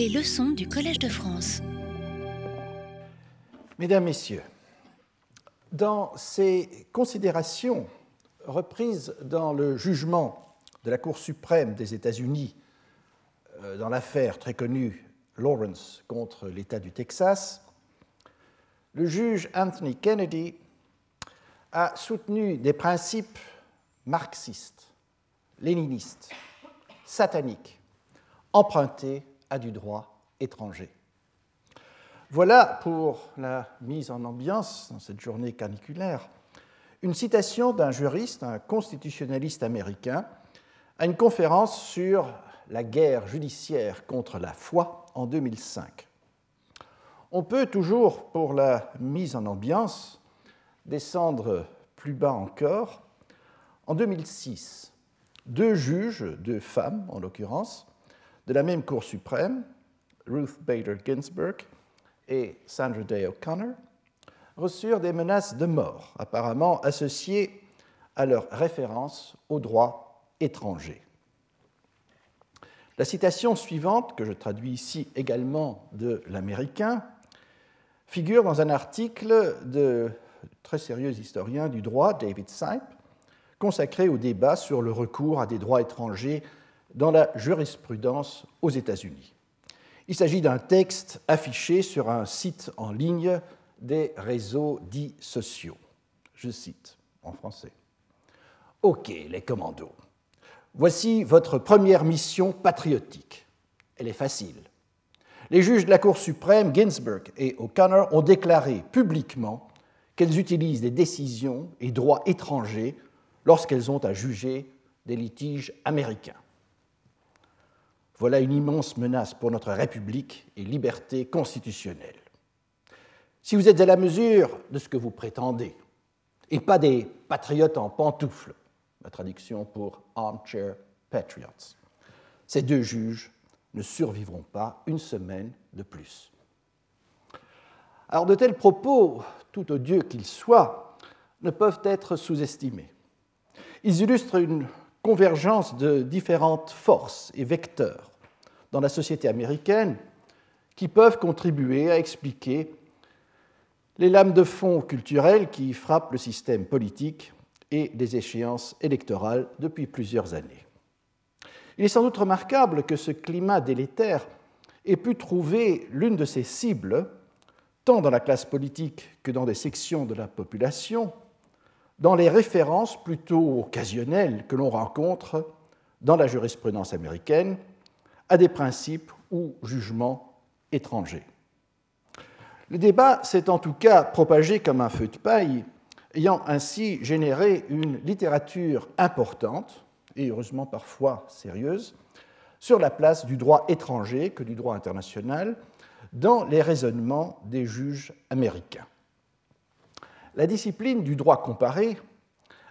Les leçons du Collège de France. Mesdames, Messieurs, dans ces considérations reprises dans le jugement de la Cour suprême des États-Unis euh, dans l'affaire très connue Lawrence contre l'État du Texas, le juge Anthony Kennedy a soutenu des principes marxistes, léninistes, sataniques, empruntés à du droit étranger. Voilà pour la mise en ambiance dans cette journée caniculaire une citation d'un juriste, un constitutionnaliste américain, à une conférence sur la guerre judiciaire contre la foi en 2005. On peut toujours, pour la mise en ambiance, descendre plus bas encore. En 2006, deux juges, deux femmes en l'occurrence, de la même Cour suprême, Ruth Bader Ginsburg et Sandra Day O'Connor, reçurent des menaces de mort, apparemment associées à leur référence au droit étranger. La citation suivante, que je traduis ici également de l'américain, figure dans un article de très sérieux historien du droit, David Sipe, consacré au débat sur le recours à des droits étrangers dans la jurisprudence aux États-Unis. Il s'agit d'un texte affiché sur un site en ligne des réseaux dits sociaux. Je cite en français. Ok, les commandos. Voici votre première mission patriotique. Elle est facile. Les juges de la Cour suprême, Ginsburg et O'Connor, ont déclaré publiquement qu'elles utilisent des décisions et droits étrangers lorsqu'elles ont à juger des litiges américains. Voilà une immense menace pour notre République et liberté constitutionnelle. Si vous êtes à la mesure de ce que vous prétendez, et pas des patriotes en pantoufles, la traduction pour armchair patriots, ces deux juges ne survivront pas une semaine de plus. Alors de tels propos, tout odieux qu'ils soient, ne peuvent être sous-estimés. Ils illustrent une convergence de différentes forces et vecteurs dans la société américaine qui peuvent contribuer à expliquer les lames de fond culturelles qui frappent le système politique et les échéances électorales depuis plusieurs années. Il est sans doute remarquable que ce climat délétère ait pu trouver l'une de ses cibles, tant dans la classe politique que dans des sections de la population, dans les références plutôt occasionnelles que l'on rencontre dans la jurisprudence américaine à des principes ou jugements étrangers. Le débat s'est en tout cas propagé comme un feu de paille, ayant ainsi généré une littérature importante, et heureusement parfois sérieuse, sur la place du droit étranger que du droit international dans les raisonnements des juges américains. La discipline du droit comparé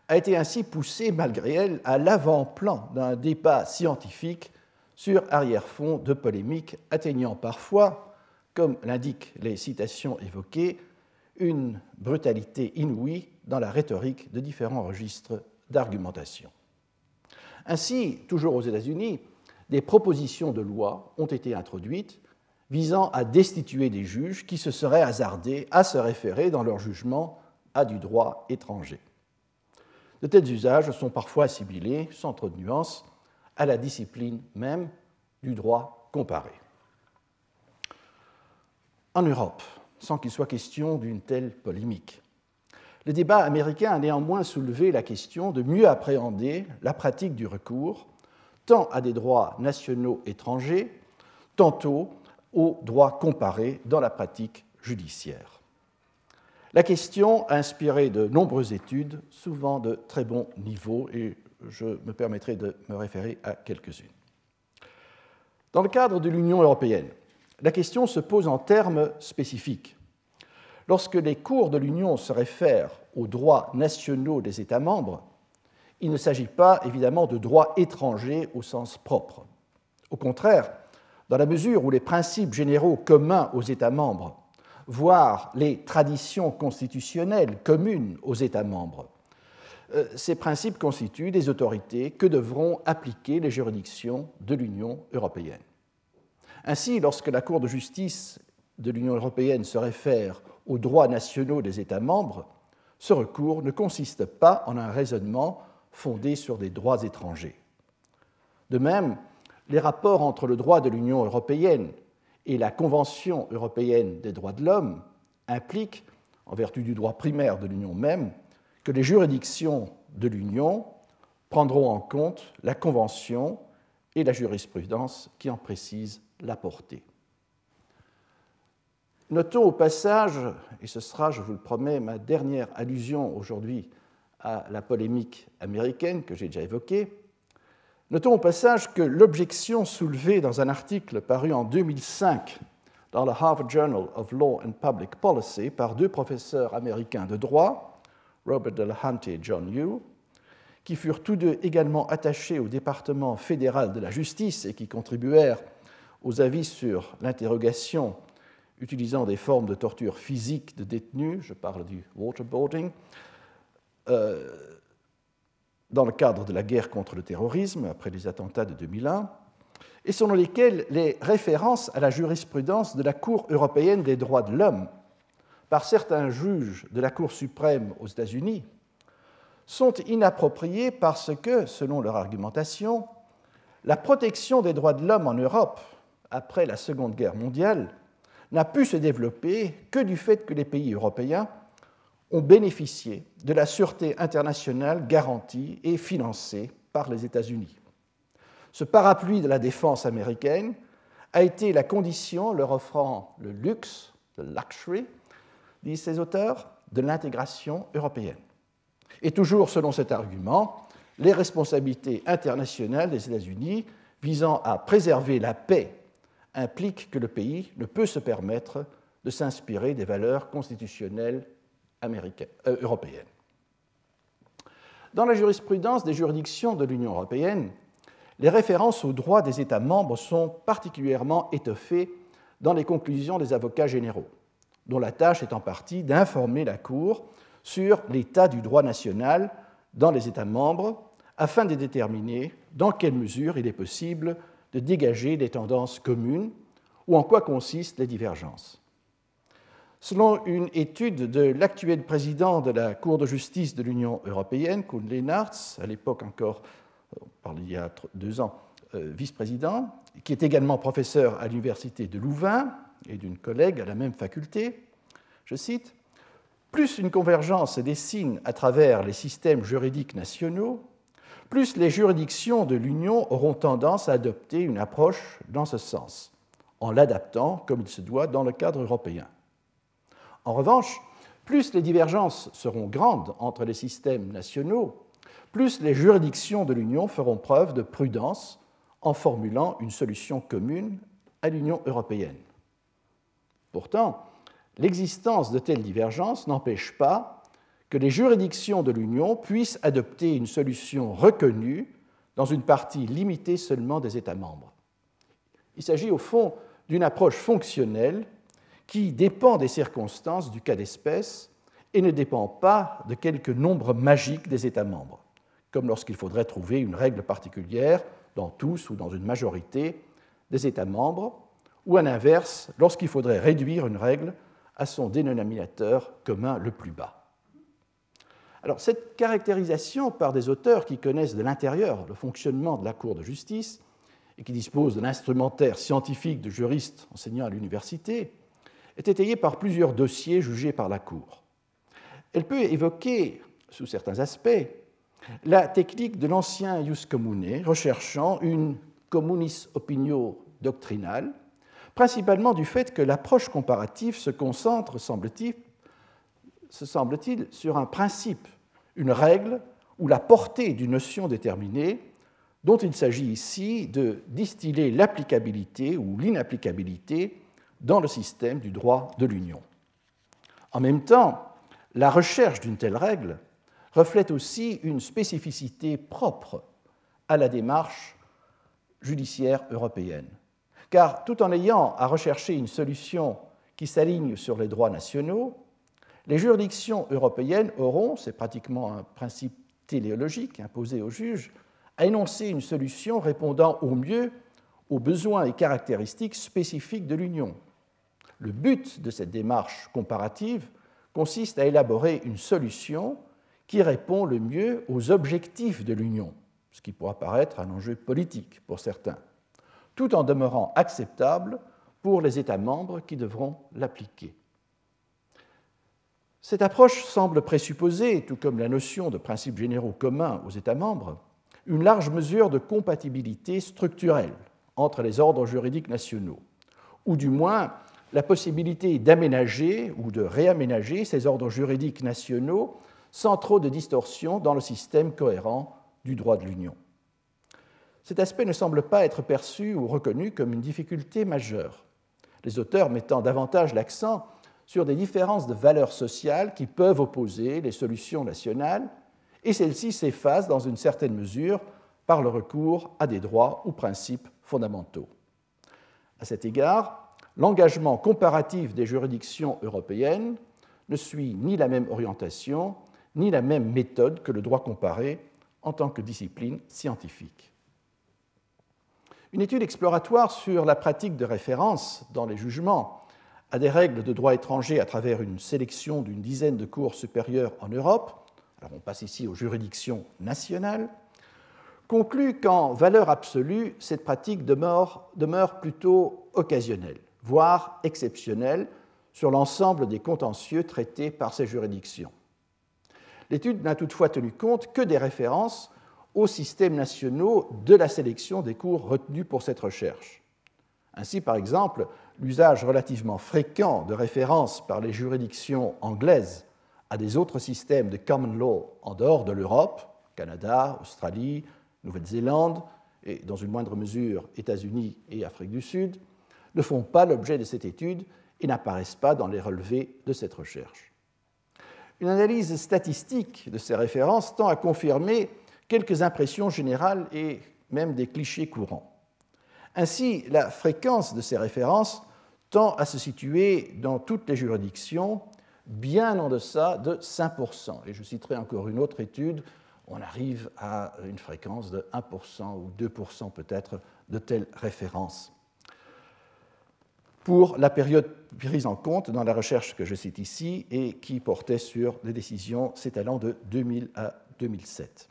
a été ainsi poussée, malgré elle, à l'avant-plan d'un débat scientifique sur arrière-fond de polémiques atteignant parfois, comme l'indiquent les citations évoquées, une brutalité inouïe dans la rhétorique de différents registres d'argumentation. Ainsi, toujours aux États-Unis, des propositions de loi ont été introduites visant à destituer des juges qui se seraient hasardés à se référer dans leur jugement à du droit étranger. De tels usages sont parfois assimilés, sans trop de nuances, à la discipline même du droit comparé. En Europe, sans qu'il soit question d'une telle polémique, le débat américain a néanmoins soulevé la question de mieux appréhender la pratique du recours, tant à des droits nationaux étrangers, tantôt aux droits comparés dans la pratique judiciaire. La question a inspiré de nombreuses études, souvent de très bon niveau, et je me permettrai de me référer à quelques-unes. Dans le cadre de l'Union européenne, la question se pose en termes spécifiques. Lorsque les cours de l'Union se réfèrent aux droits nationaux des États membres, il ne s'agit pas évidemment de droits étrangers au sens propre. Au contraire, dans la mesure où les principes généraux communs aux États membres, voire les traditions constitutionnelles communes aux États membres, ces principes constituent des autorités que devront appliquer les juridictions de l'Union européenne. Ainsi, lorsque la Cour de justice de l'Union européenne se réfère aux droits nationaux des États membres, ce recours ne consiste pas en un raisonnement fondé sur des droits étrangers. De même, les rapports entre le droit de l'Union européenne et la Convention européenne des droits de l'homme impliquent, en vertu du droit primaire de l'Union même, que les juridictions de l'Union prendront en compte la Convention et la jurisprudence qui en précise la portée. Notons au passage, et ce sera, je vous le promets, ma dernière allusion aujourd'hui à la polémique américaine que j'ai déjà évoquée, notons au passage que l'objection soulevée dans un article paru en 2005 dans le Harvard Journal of Law and Public Policy par deux professeurs américains de droit, Robert Delahunt et John Yoo, qui furent tous deux également attachés au département fédéral de la justice et qui contribuèrent aux avis sur l'interrogation utilisant des formes de torture physique de détenus, je parle du waterboarding, euh, dans le cadre de la guerre contre le terrorisme après les attentats de 2001, et selon lesquels les références à la jurisprudence de la Cour européenne des droits de l'homme par certains juges de la Cour suprême aux États-Unis sont inappropriées parce que, selon leur argumentation, la protection des droits de l'homme en Europe après la Seconde Guerre mondiale n'a pu se développer que du fait que les pays européens ont bénéficié de la sûreté internationale garantie et financée par les États-Unis. Ce parapluie de la défense américaine a été la condition leur offrant le luxe, le luxury, disent ces auteurs, de l'intégration européenne. Et toujours selon cet argument, les responsabilités internationales des États-Unis visant à préserver la paix impliquent que le pays ne peut se permettre de s'inspirer des valeurs constitutionnelles euh, européennes. Dans la jurisprudence des juridictions de l'Union européenne, les références aux droits des États membres sont particulièrement étoffées dans les conclusions des avocats généraux, dont la tâche est en partie d'informer la Cour sur l'état du droit national dans les États membres afin de déterminer dans quelle mesure il est possible de dégager des tendances communes ou en quoi consistent les divergences. Selon une étude de l'actuel président de la Cour de justice de l'Union européenne, Kuhn Lennartz, à l'époque encore, on parle il y a deux ans, euh, vice-président, qui est également professeur à l'Université de Louvain et d'une collègue à la même faculté, je cite, Plus une convergence se dessine à travers les systèmes juridiques nationaux, plus les juridictions de l'Union auront tendance à adopter une approche dans ce sens, en l'adaptant comme il se doit dans le cadre européen. En revanche, plus les divergences seront grandes entre les systèmes nationaux, plus les juridictions de l'Union feront preuve de prudence en formulant une solution commune à l'Union européenne. Pourtant, l'existence de telles divergences n'empêche pas que les juridictions de l'Union puissent adopter une solution reconnue dans une partie limitée seulement des États membres. Il s'agit au fond d'une approche fonctionnelle qui dépend des circonstances du cas d'espèce et ne dépend pas de quelque nombre magique des États membres, comme lorsqu'il faudrait trouver une règle particulière dans tous ou dans une majorité des États membres, ou à l'inverse, lorsqu'il faudrait réduire une règle à son dénominateur commun le plus bas. Alors, cette caractérisation par des auteurs qui connaissent de l'intérieur le fonctionnement de la Cour de justice et qui disposent de l'instrumentaire scientifique de juristes enseignant à l'université est étayée par plusieurs dossiers jugés par la Cour. Elle peut évoquer, sous certains aspects, la technique de l'ancien ius commune, recherchant une communis opinio doctrinale, principalement du fait que l'approche comparative se concentre, semble-t-il, se semble-t-il, sur un principe, une règle ou la portée d'une notion déterminée dont il s'agit ici de distiller l'applicabilité ou l'inapplicabilité dans le système du droit de l'Union. En même temps, la recherche d'une telle règle reflète aussi une spécificité propre à la démarche judiciaire européenne. Car tout en ayant à rechercher une solution qui s'aligne sur les droits nationaux, les juridictions européennes auront, c'est pratiquement un principe téléologique imposé aux juges, à énoncer une solution répondant au mieux aux besoins et caractéristiques spécifiques de l'Union. Le but de cette démarche comparative consiste à élaborer une solution qui répond le mieux aux objectifs de l'Union, ce qui pourra paraître un enjeu politique pour certains, tout en demeurant acceptable pour les États membres qui devront l'appliquer. Cette approche semble présupposer, tout comme la notion de principes généraux communs aux États membres, une large mesure de compatibilité structurelle entre les ordres juridiques nationaux, ou du moins la possibilité d'aménager ou de réaménager ces ordres juridiques nationaux sans trop de distorsion dans le système cohérent du droit de l'Union. Cet aspect ne semble pas être perçu ou reconnu comme une difficulté majeure, les auteurs mettant davantage l'accent sur des différences de valeurs sociales qui peuvent opposer les solutions nationales, et celles-ci s'effacent dans une certaine mesure par le recours à des droits ou principes fondamentaux. À cet égard, l'engagement comparatif des juridictions européennes ne suit ni la même orientation, ni la même méthode que le droit comparé en tant que discipline scientifique. Une étude exploratoire sur la pratique de référence dans les jugements à des règles de droit étranger à travers une sélection d'une dizaine de cours supérieures en Europe, alors on passe ici aux juridictions nationales, conclut qu'en valeur absolue, cette pratique demeure, demeure plutôt occasionnelle, voire exceptionnelle, sur l'ensemble des contentieux traités par ces juridictions. L'étude n'a toutefois tenu compte que des références aux systèmes nationaux de la sélection des cours retenus pour cette recherche. Ainsi, par exemple, l'usage relativement fréquent de références par les juridictions anglaises à des autres systèmes de common law en dehors de l'Europe, Canada, Australie, Nouvelle-Zélande et dans une moindre mesure États-Unis et Afrique du Sud, ne font pas l'objet de cette étude et n'apparaissent pas dans les relevés de cette recherche. Une analyse statistique de ces références tend à confirmer quelques impressions générales et même des clichés courants. Ainsi, la fréquence de ces références tend à se situer dans toutes les juridictions bien en deçà de 5%. Et je citerai encore une autre étude, on arrive à une fréquence de 1% ou 2% peut-être de telles références. Pour la période prise en compte dans la recherche que je cite ici et qui portait sur des décisions s'étalant de 2000 à 2007.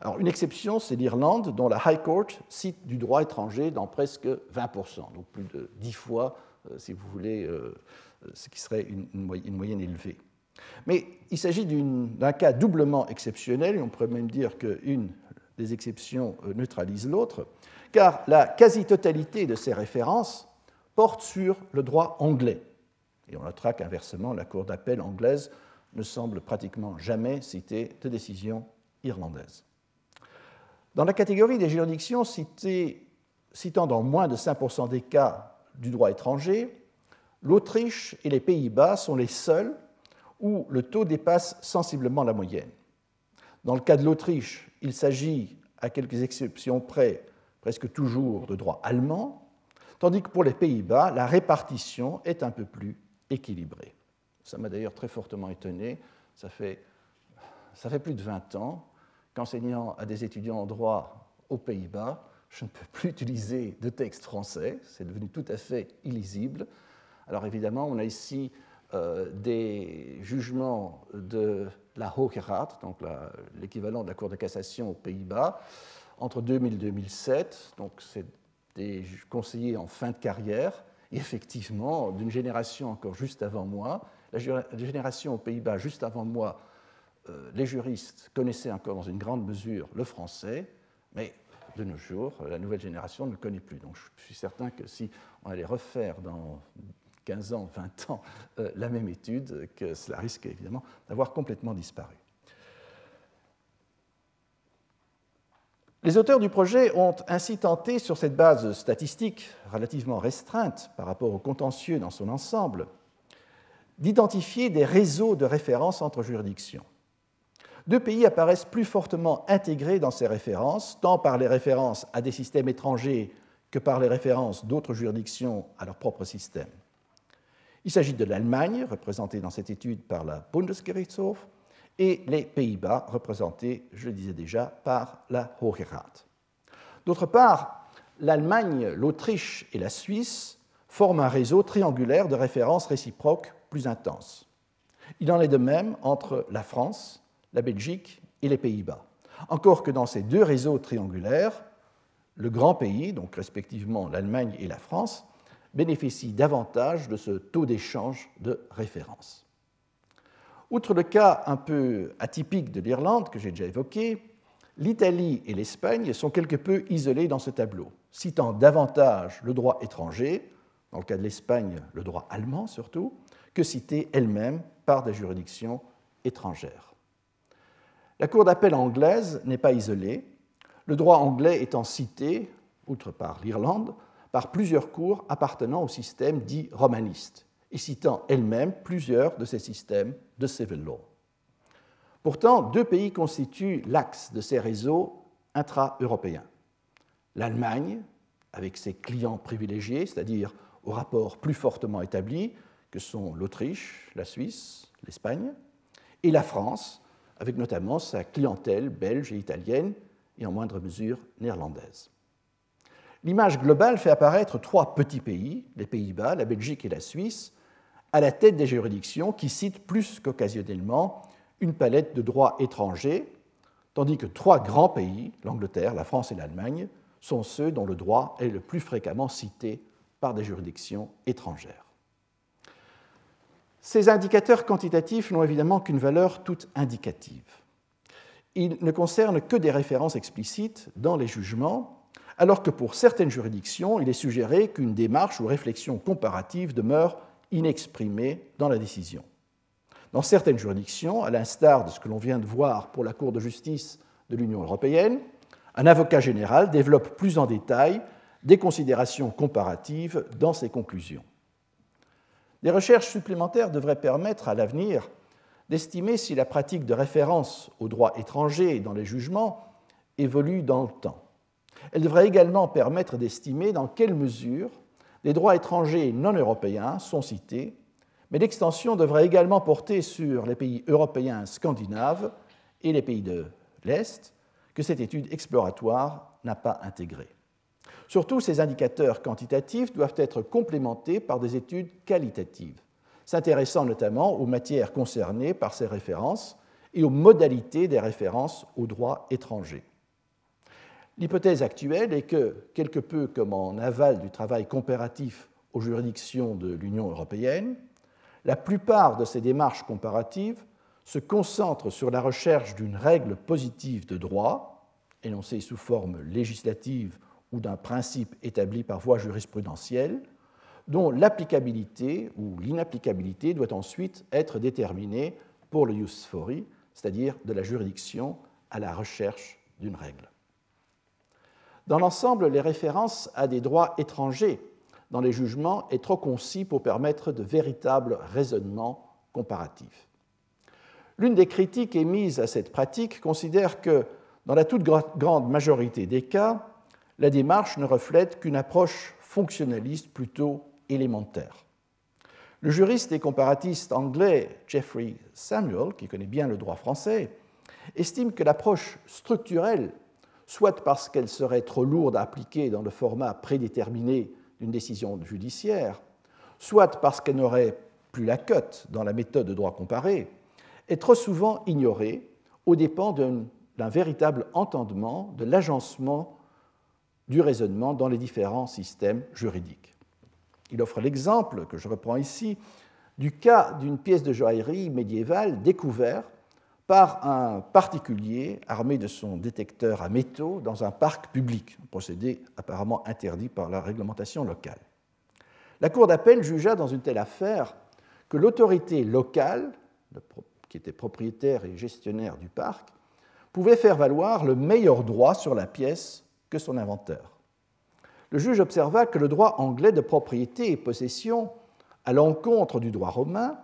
Alors, une exception, c'est l'Irlande, dont la High Court cite du droit étranger dans presque 20%, donc plus de 10 fois, euh, si vous voulez, euh, ce qui serait une, moyenne élevée. Mais il s'agit d'un cas doublement exceptionnel, et on pourrait même dire qu'une des exceptions euh, neutralise l'autre, car la quasi-totalité de ces références porte sur le droit anglais. Et on notera qu'inversement, la Cour d'appel anglaise ne semble pratiquement jamais citer de décision irlandaise. Dans la catégorie des juridictions citant dans moins de 5% des cas du droit étranger, l'Autriche et les Pays-Bas sont les seuls où le taux dépasse sensiblement la moyenne. Dans le cas de l'Autriche, il s'agit, à quelques exceptions près, presque toujours de droit allemand, tandis que pour les Pays-Bas, la répartition est un peu plus équilibrée. Ça m'a d'ailleurs très fortement étonné. Ça fait, ça fait plus de 20 ans qu'enseignant à des étudiants en droit aux Pays-Bas, je ne peux plus utiliser de texte français, c'est devenu tout à fait illisible. Alors évidemment, on a ici euh, des jugements de la Hoge donc l'équivalent de la Cour de cassation aux Pays-Bas, entre 2000 et 2007. Donc c'est des conseillers en fin de carrière, et effectivement, d'une génération encore juste avant moi, la génération aux Pays-Bas juste avant moi euh, les juristes connaissaient encore dans une grande mesure le français, mais de nos jours, la nouvelle génération ne le connaît plus. Donc je suis certain que si on allait refaire dans 15 ans, 20 ans euh, la même étude, que cela risque évidemment d'avoir complètement disparu. Les auteurs du projet ont ainsi tenté, sur cette base statistique relativement restreinte par rapport au contentieux dans son ensemble, d'identifier des réseaux de référence entre juridictions deux pays apparaissent plus fortement intégrés dans ces références, tant par les références à des systèmes étrangers que par les références d'autres juridictions à leur propre système. Il s'agit de l'Allemagne, représentée dans cette étude par la Bundesgerichtshof, et les Pays-Bas, représentés, je le disais déjà, par la Hoge Raad. D'autre part, l'Allemagne, l'Autriche et la Suisse forment un réseau triangulaire de références réciproques plus intense. Il en est de même entre la France, la Belgique et les Pays-Bas. Encore que dans ces deux réseaux triangulaires, le grand pays, donc respectivement l'Allemagne et la France, bénéficie davantage de ce taux d'échange de référence. Outre le cas un peu atypique de l'Irlande que j'ai déjà évoqué, l'Italie et l'Espagne sont quelque peu isolées dans ce tableau, citant davantage le droit étranger, dans le cas de l'Espagne le droit allemand surtout, que citée elle-même par des juridictions étrangères. La Cour d'appel anglaise n'est pas isolée, le droit anglais étant cité, outre par l'Irlande, par plusieurs cours appartenant au système dit romaniste, et citant elle-même plusieurs de ces systèmes de civil law. Pourtant, deux pays constituent l'axe de ces réseaux intra-européens. L'Allemagne, avec ses clients privilégiés, c'est-à-dire aux rapports plus fortement établis, que sont l'Autriche, la Suisse, l'Espagne, et la France, avec notamment sa clientèle belge et italienne, et en moindre mesure néerlandaise. L'image globale fait apparaître trois petits pays, les Pays-Bas, la Belgique et la Suisse, à la tête des juridictions qui citent plus qu'occasionnellement une palette de droits étrangers, tandis que trois grands pays, l'Angleterre, la France et l'Allemagne, sont ceux dont le droit est le plus fréquemment cité par des juridictions étrangères. Ces indicateurs quantitatifs n'ont évidemment qu'une valeur toute indicative. Ils ne concernent que des références explicites dans les jugements alors que pour certaines juridictions, il est suggéré qu'une démarche ou réflexion comparative demeure inexprimée dans la décision. Dans certaines juridictions, à l'instar de ce que l'on vient de voir pour la Cour de justice de l'Union européenne, un avocat général développe plus en détail des considérations comparatives dans ses conclusions. Des recherches supplémentaires devraient permettre à l'avenir d'estimer si la pratique de référence au droit étranger dans les jugements évolue dans le temps. Elle devrait également permettre d'estimer dans quelle mesure les droits étrangers non européens sont cités, mais l'extension devrait également porter sur les pays européens scandinaves et les pays de l'Est, que cette étude exploratoire n'a pas intégré. Surtout, ces indicateurs quantitatifs doivent être complémentés par des études qualitatives, s'intéressant notamment aux matières concernées par ces références et aux modalités des références aux droits étrangers. L'hypothèse actuelle est que, quelque peu comme en aval du travail comparatif aux juridictions de l'Union européenne, la plupart de ces démarches comparatives se concentrent sur la recherche d'une règle positive de droit, énoncée sous forme législative ou d'un principe établi par voie jurisprudentielle, dont l'applicabilité ou l'inapplicabilité doit ensuite être déterminée pour le jus fori, c'est-à-dire de la juridiction à la recherche d'une règle. Dans l'ensemble, les références à des droits étrangers dans les jugements est trop concis pour permettre de véritables raisonnements comparatifs. L'une des critiques émises à cette pratique considère que, dans la toute grande majorité des cas, la démarche ne reflète qu'une approche fonctionnaliste plutôt élémentaire. Le juriste et comparatiste anglais Jeffrey Samuel, qui connaît bien le droit français, estime que l'approche structurelle soit parce qu'elle serait trop lourde à appliquer dans le format prédéterminé d'une décision judiciaire, soit parce qu'elle n'aurait plus la cote dans la méthode de droit comparé, est trop souvent ignorée aux dépens d'un véritable entendement de l'agencement du raisonnement dans les différents systèmes juridiques. Il offre l'exemple, que je reprends ici, du cas d'une pièce de joaillerie médiévale découverte par un particulier armé de son détecteur à métaux dans un parc public, un procédé apparemment interdit par la réglementation locale. La Cour d'appel jugea dans une telle affaire que l'autorité locale, qui était propriétaire et gestionnaire du parc, pouvait faire valoir le meilleur droit sur la pièce que son inventeur. Le juge observa que le droit anglais de propriété et possession, à l'encontre du droit romain,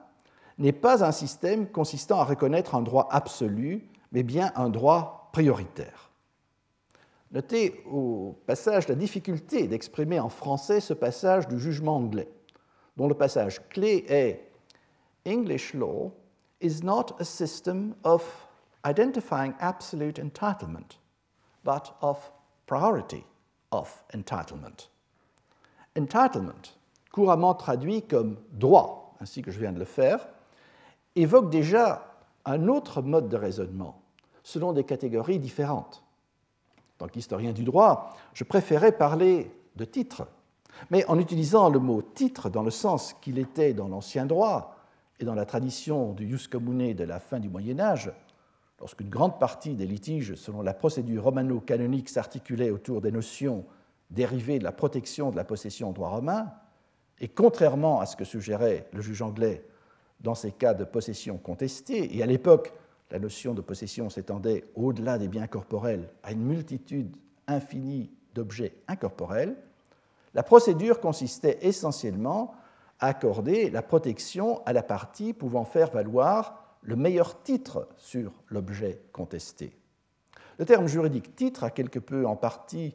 n'est pas un système consistant à reconnaître un droit absolu, mais bien un droit prioritaire. Notez au passage la difficulté d'exprimer en français ce passage du jugement anglais, dont le passage clé est English law is not a system of identifying absolute entitlement, but of priority of entitlement. Entitlement, couramment traduit comme droit, ainsi que je viens de le faire, évoque déjà un autre mode de raisonnement, selon des catégories différentes. En tant qu'historien du droit, je préférais parler de titre, mais en utilisant le mot titre dans le sens qu'il était dans l'ancien droit et dans la tradition du jus commune de la fin du Moyen Âge, lorsqu'une grande partie des litiges selon la procédure romano-canonique s'articulait autour des notions dérivées de la protection de la possession en droit romain, et contrairement à ce que suggérait le juge anglais dans ces cas de possession contestée, et à l'époque, la notion de possession s'étendait au-delà des biens corporels à une multitude infinie d'objets incorporels, la procédure consistait essentiellement à accorder la protection à la partie pouvant faire valoir le meilleur titre sur l'objet contesté. Le terme juridique titre a quelque peu en partie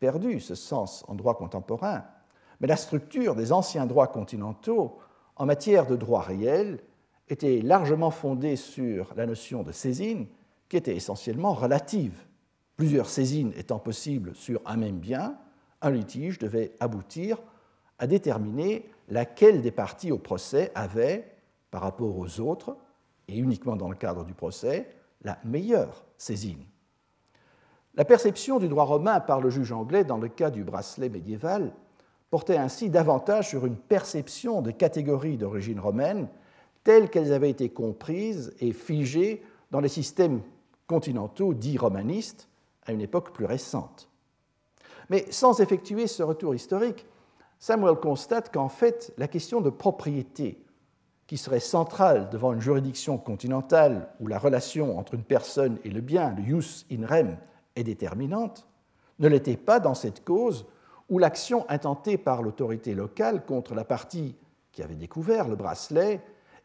perdu ce sens en droit contemporain, mais la structure des anciens droits continentaux en matière de droit réel était largement fondée sur la notion de saisine, qui était essentiellement relative. Plusieurs saisines étant possibles sur un même bien, un litige devait aboutir à déterminer laquelle des parties au procès avait, par rapport aux autres, et uniquement dans le cadre du procès, la meilleure saisine. La perception du droit romain par le juge anglais dans le cas du bracelet médiéval portait ainsi davantage sur une perception de catégories d'origine romaine telles qu'elles avaient été comprises et figées dans les systèmes continentaux dits romanistes à une époque plus récente. Mais sans effectuer ce retour historique, Samuel constate qu'en fait, la question de propriété, qui serait centrale devant une juridiction continentale où la relation entre une personne et le bien, le jus in rem, est déterminante, ne l'était pas dans cette cause où l'action intentée par l'autorité locale contre la partie qui avait découvert le bracelet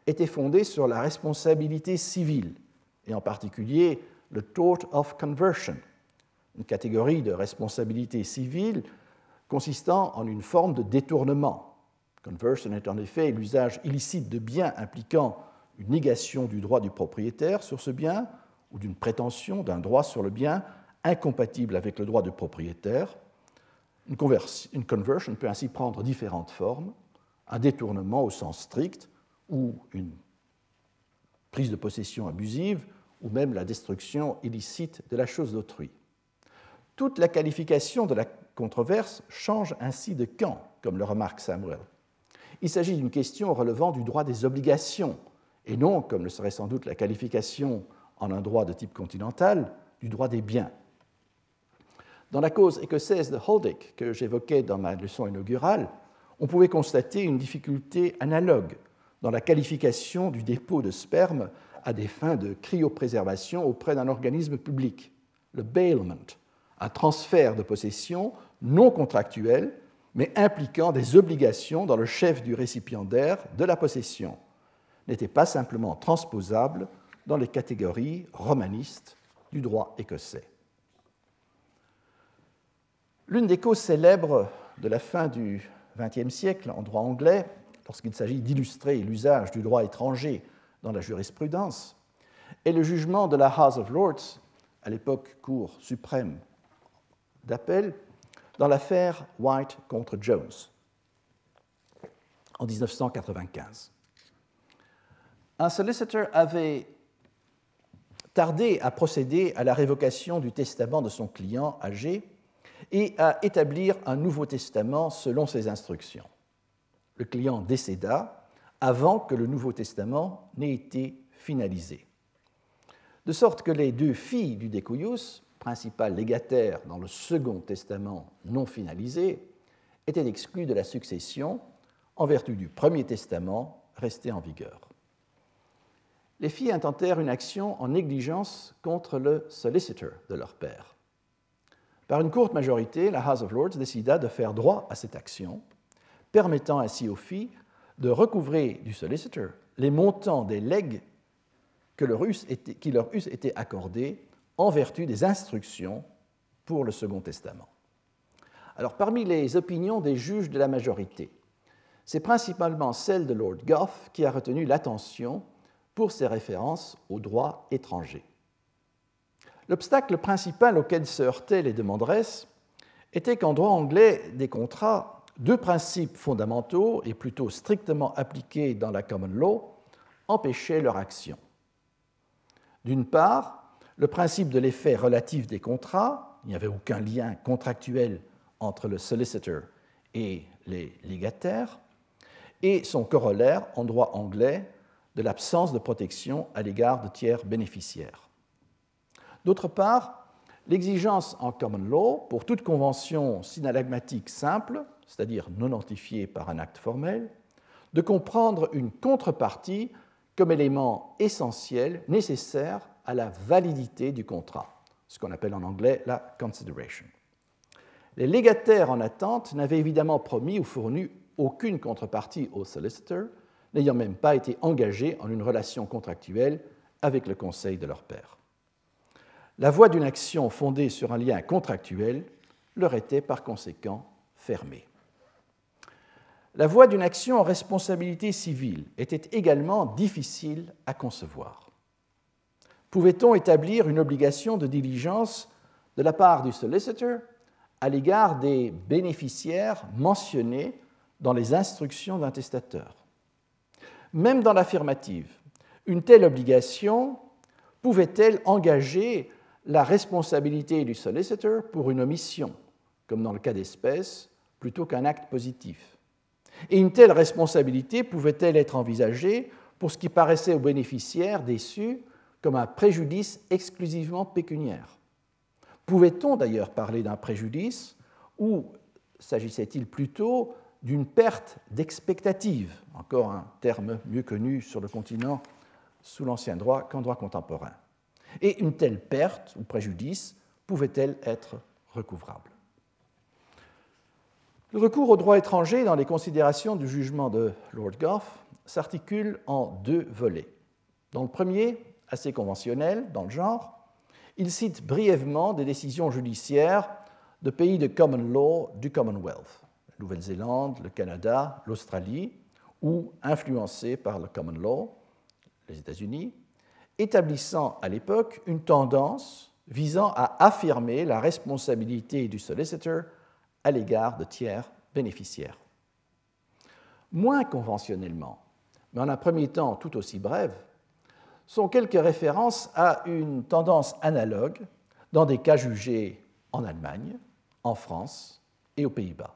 était fondée sur la responsabilité civile, et en particulier le tort of conversion, une catégorie de responsabilité civile consistant en une forme de détournement. Conversion est en effet l'usage illicite de biens impliquant une négation du droit du propriétaire sur ce bien ou d'une prétention d'un droit sur le bien incompatible avec le droit du propriétaire. Une, conversion peut ainsi prendre différentes formes, un détournement au sens strict ou une prise de possession abusive ou même la destruction illicite de la chose d'autrui. Toute la qualification de la controverse change ainsi de camp, comme le remarque Samuel. Il s'agit d'une question relevant du droit des obligations, et non, comme le serait sans doute la qualification en un droit de type continental, du droit des biens. Dans la cause écossaise de Holdick, que j'évoquais dans ma leçon inaugurale, on pouvait constater une difficulté analogue dans la qualification du dépôt de sperme à des fins de cryopréservation auprès d'un organisme public, le bailment, un transfert de possession non contractuel, mais impliquant des obligations dans le chef du récipiendaire de la possession, n'était pas simplement transposable dans les catégories romanistes du droit écossais. L'une des causes célèbres de la fin du XXe siècle en droit anglais, lorsqu'il s'agit d'illustrer l'usage du droit étranger dans la jurisprudence, est le jugement de la House of Lords, à l'époque Cour suprême d'appel dans l'affaire White contre Jones en 1995. Un solicitor avait tardé à procéder à la révocation du testament de son client âgé et à établir un nouveau testament selon ses instructions. Le client décéda avant que le Nouveau Testament n'ait été finalisé. De sorte que les deux filles du Découillus principal légataire dans le Second Testament non finalisé, était exclu de la succession en vertu du Premier Testament resté en vigueur. Les filles intentèrent une action en négligence contre le solicitor de leur père. Par une courte majorité, la House of Lords décida de faire droit à cette action, permettant ainsi aux filles de recouvrer du solicitor les montants des legs que qui leur eussent été accordés en vertu des instructions pour le Second Testament. Alors, parmi les opinions des juges de la majorité, c'est principalement celle de Lord Gough qui a retenu l'attention pour ses références au droit étranger. L'obstacle principal auquel se heurtaient les demanderesses était qu'en droit anglais des contrats, deux principes fondamentaux et plutôt strictement appliqués dans la common law empêchaient leur action. D'une part, le principe de l'effet relatif des contrats, il n'y avait aucun lien contractuel entre le solicitor et les légataires, et son corollaire en droit anglais de l'absence de protection à l'égard de tiers bénéficiaires. D'autre part, l'exigence en common law pour toute convention synalagmatique simple, c'est-à-dire non notifiée par un acte formel, de comprendre une contrepartie comme élément essentiel nécessaire à la validité du contrat, ce qu'on appelle en anglais la consideration. Les légataires en attente n'avaient évidemment promis ou fourni aucune contrepartie au solicitor, n'ayant même pas été engagés en une relation contractuelle avec le conseil de leur père. La voie d'une action fondée sur un lien contractuel leur était par conséquent fermée. La voie d'une action en responsabilité civile était également difficile à concevoir. Pouvait-on établir une obligation de diligence de la part du solicitor à l'égard des bénéficiaires mentionnés dans les instructions d'un testateur? Même dans l'affirmative, une telle obligation pouvait-elle engager la responsabilité du solicitor pour une omission, comme dans le cas d'espèce, plutôt qu'un acte positif? Et une telle responsabilité pouvait-elle être envisagée pour ce qui paraissait aux bénéficiaires déçus comme un préjudice exclusivement pécuniaire. Pouvait-on d'ailleurs parler d'un préjudice ou s'agissait-il plutôt d'une perte d'expectative, encore un terme mieux connu sur le continent sous l'ancien droit qu'en droit contemporain. Et une telle perte ou préjudice pouvait-elle être recouvrable? Le recours au droit étranger dans les considérations du jugement de Lord Gough s'articule en deux volets. Dans le premier, assez conventionnel dans le genre, il cite brièvement des décisions judiciaires de pays de common law du Commonwealth, la Nouvelle-Zélande, le Canada, l'Australie, ou influencés par le common law, les États-Unis, établissant à l'époque une tendance visant à affirmer la responsabilité du solicitor à l'égard de tiers bénéficiaires. Moins conventionnellement, mais en un premier temps tout aussi brève, sont quelques références à une tendance analogue dans des cas jugés en Allemagne, en France et aux Pays-Bas.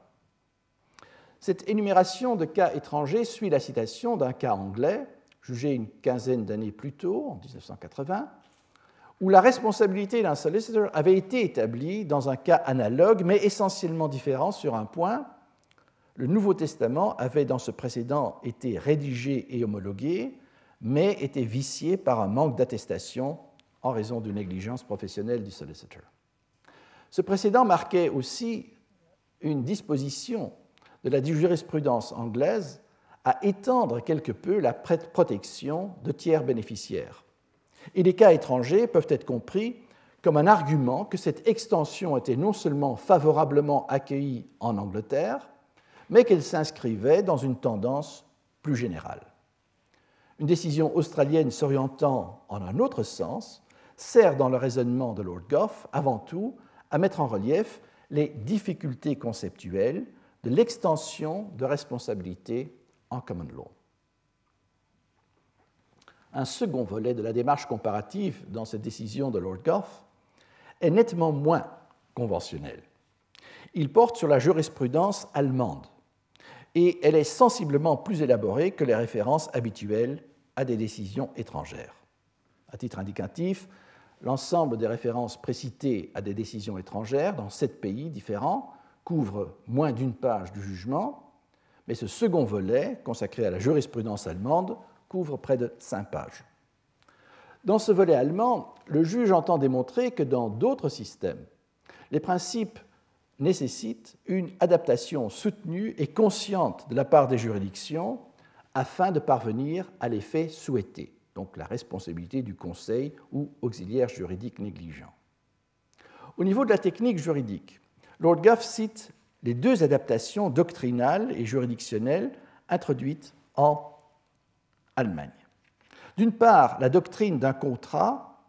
Cette énumération de cas étrangers suit la citation d'un cas anglais, jugé une quinzaine d'années plus tôt, en 1980, où la responsabilité d'un solicitor avait été établie dans un cas analogue, mais essentiellement différent sur un point. Le Nouveau Testament avait dans ce précédent été rédigé et homologué mais était vicié par un manque d'attestation en raison d'une négligence professionnelle du solicitor. Ce précédent marquait aussi une disposition de la jurisprudence anglaise à étendre quelque peu la protection de tiers bénéficiaires. Et les cas étrangers peuvent être compris comme un argument que cette extension était non seulement favorablement accueillie en Angleterre, mais qu'elle s'inscrivait dans une tendance plus générale une décision australienne s'orientant en un autre sens sert dans le raisonnement de Lord Gough avant tout à mettre en relief les difficultés conceptuelles de l'extension de responsabilité en common law. Un second volet de la démarche comparative dans cette décision de Lord Gough est nettement moins conventionnel. Il porte sur la jurisprudence allemande et elle est sensiblement plus élaborée que les références habituelles à des décisions étrangères. À titre indicatif, l'ensemble des références précitées à des décisions étrangères dans sept pays différents couvre moins d'une page du jugement, mais ce second volet, consacré à la jurisprudence allemande, couvre près de cinq pages. Dans ce volet allemand, le juge entend démontrer que dans d'autres systèmes, les principes nécessite une adaptation soutenue et consciente de la part des juridictions afin de parvenir à l'effet souhaité, donc la responsabilité du conseil ou auxiliaire juridique négligent. Au niveau de la technique juridique, Lord Gough cite les deux adaptations doctrinales et juridictionnelles introduites en Allemagne. D'une part, la doctrine d'un contrat